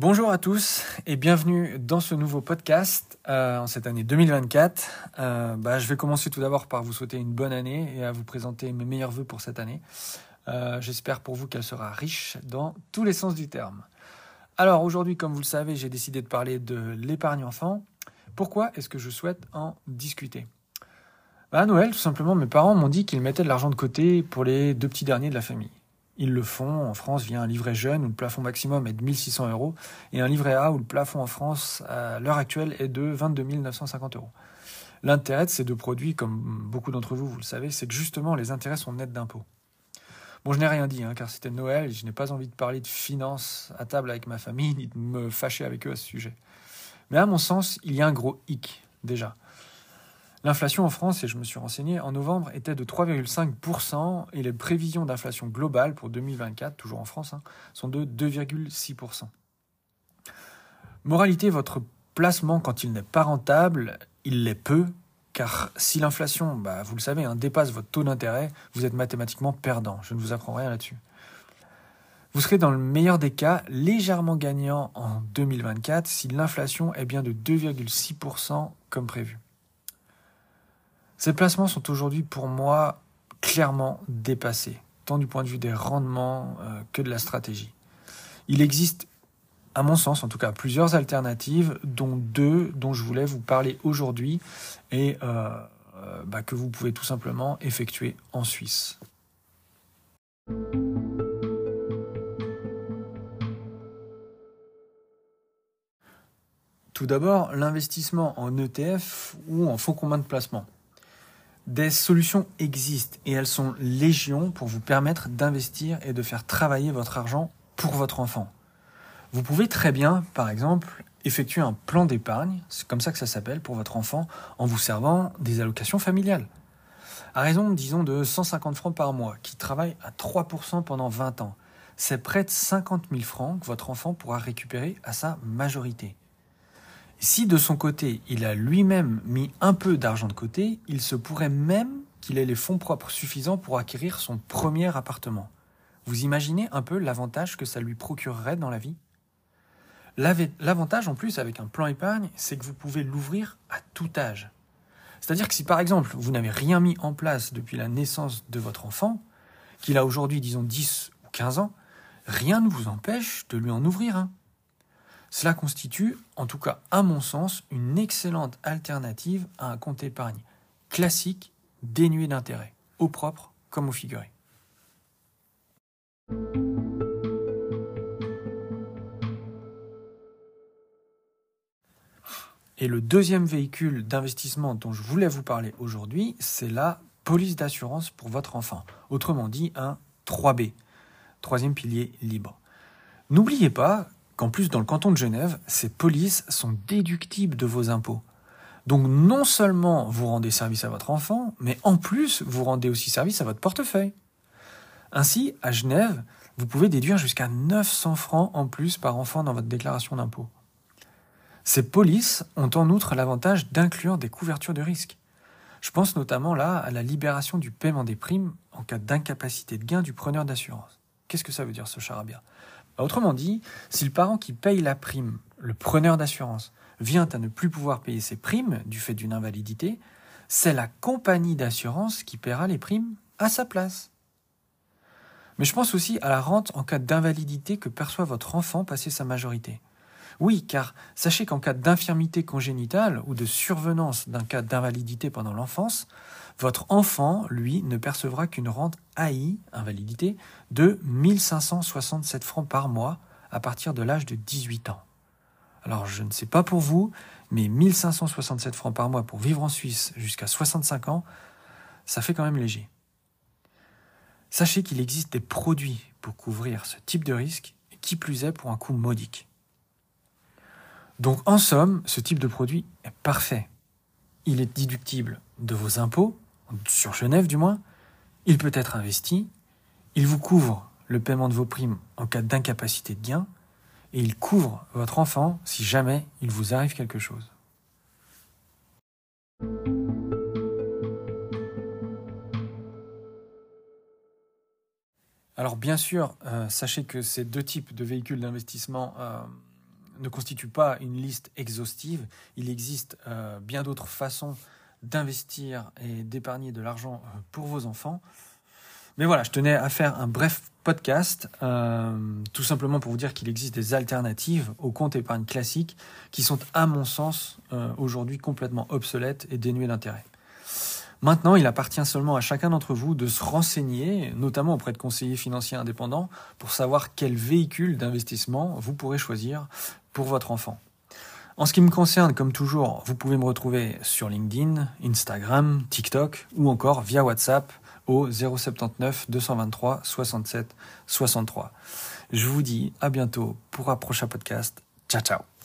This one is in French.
Bonjour à tous et bienvenue dans ce nouveau podcast euh, en cette année 2024. Euh, bah, je vais commencer tout d'abord par vous souhaiter une bonne année et à vous présenter mes meilleurs voeux pour cette année. Euh, j'espère pour vous qu'elle sera riche dans tous les sens du terme. Alors aujourd'hui, comme vous le savez, j'ai décidé de parler de l'épargne enfant. Pourquoi est-ce que je souhaite en discuter? Bah, À Noël, tout simplement, mes parents m'ont dit qu'ils mettaient de l'argent de côté pour les deux petits derniers de la famille. Ils le font en France via un livret jeune où le plafond maximum est de 1600 euros et un livret A où le plafond en France à l'heure actuelle est de 22 950 euros. L'intérêt de ces deux produits, comme beaucoup d'entre vous, vous le savez, c'est que justement les intérêts sont nets d'impôts. Bon, je n'ai rien dit, hein, car c'était Noël et je n'ai pas envie de parler de finances à table avec ma famille ni de me fâcher avec eux à ce sujet. Mais à mon sens, il y a un gros hic, déjà. L'inflation en France, et je me suis renseigné, en novembre était de 3,5% et les prévisions d'inflation globale pour 2024, toujours en France, hein, sont de 2,6%. Moralité, votre placement, quand il n'est pas rentable, il l'est peu, car si l'inflation, bah, vous le savez, hein, dépasse votre taux d'intérêt, vous êtes mathématiquement perdant. Je ne vous apprends rien là-dessus. Vous serez dans le meilleur des cas légèrement gagnant en 2024 si l'inflation est bien de 2,6% comme prévu. Ces placements sont aujourd'hui pour moi clairement dépassés, tant du point de vue des rendements euh, que de la stratégie. Il existe, à mon sens en tout cas, plusieurs alternatives, dont deux dont je voulais vous parler aujourd'hui et euh, euh, bah, que vous pouvez tout simplement effectuer en Suisse. Tout d'abord, l'investissement en ETF ou en fonds commun de placement. Des solutions existent et elles sont légion pour vous permettre d'investir et de faire travailler votre argent pour votre enfant. Vous pouvez très bien, par exemple, effectuer un plan d'épargne, c'est comme ça que ça s'appelle pour votre enfant, en vous servant des allocations familiales. À raison, disons, de 150 francs par mois, qui travaille à 3% pendant 20 ans, c'est près de 50 000 francs que votre enfant pourra récupérer à sa majorité. Si de son côté, il a lui-même mis un peu d'argent de côté, il se pourrait même qu'il ait les fonds propres suffisants pour acquérir son premier appartement. Vous imaginez un peu l'avantage que ça lui procurerait dans la vie? L'avantage en plus avec un plan épargne, c'est que vous pouvez l'ouvrir à tout âge. C'est-à-dire que si par exemple vous n'avez rien mis en place depuis la naissance de votre enfant, qu'il a aujourd'hui disons 10 ou 15 ans, rien ne vous empêche de lui en ouvrir un. Cela constitue, en tout cas à mon sens, une excellente alternative à un compte épargne classique, dénué d'intérêt, au propre comme au figuré. Et le deuxième véhicule d'investissement dont je voulais vous parler aujourd'hui, c'est la police d'assurance pour votre enfant, autrement dit un 3B, troisième pilier libre. N'oubliez pas qu'en plus, dans le canton de Genève, ces polices sont déductibles de vos impôts. Donc non seulement vous rendez service à votre enfant, mais en plus, vous rendez aussi service à votre portefeuille. Ainsi, à Genève, vous pouvez déduire jusqu'à 900 francs en plus par enfant dans votre déclaration d'impôt. Ces polices ont en outre l'avantage d'inclure des couvertures de risque. Je pense notamment là à la libération du paiement des primes en cas d'incapacité de gain du preneur d'assurance. Qu'est-ce que ça veut dire ce charabia? Autrement dit, si le parent qui paye la prime, le preneur d'assurance, vient à ne plus pouvoir payer ses primes du fait d'une invalidité, c'est la compagnie d'assurance qui paiera les primes à sa place. Mais je pense aussi à la rente en cas d'invalidité que perçoit votre enfant passé sa majorité. Oui, car sachez qu'en cas d'infirmité congénitale ou de survenance d'un cas d'invalidité pendant l'enfance, votre enfant, lui, ne percevra qu'une rente AI, invalidité, de 1567 francs par mois à partir de l'âge de 18 ans. Alors je ne sais pas pour vous, mais 1567 francs par mois pour vivre en Suisse jusqu'à 65 ans, ça fait quand même léger. Sachez qu'il existe des produits pour couvrir ce type de risque, qui plus est pour un coût modique. Donc en somme, ce type de produit est parfait. Il est déductible de vos impôts, sur Genève du moins, il peut être investi, il vous couvre le paiement de vos primes en cas d'incapacité de gain, et il couvre votre enfant si jamais il vous arrive quelque chose. Alors bien sûr, euh, sachez que ces deux types de véhicules d'investissement euh, ne constitue pas une liste exhaustive. Il existe euh, bien d'autres façons d'investir et d'épargner de l'argent euh, pour vos enfants. Mais voilà, je tenais à faire un bref podcast, euh, tout simplement pour vous dire qu'il existe des alternatives aux comptes épargne classiques qui sont, à mon sens, aujourd'hui complètement obsolètes et dénuées d'intérêt. Maintenant, il appartient seulement à chacun d'entre vous de se renseigner, notamment auprès de conseillers financiers indépendants, pour savoir quel véhicule d'investissement vous pourrez choisir pour votre enfant. En ce qui me concerne, comme toujours, vous pouvez me retrouver sur LinkedIn, Instagram, TikTok ou encore via WhatsApp au 079 223 67 63. Je vous dis à bientôt pour un prochain podcast. Ciao ciao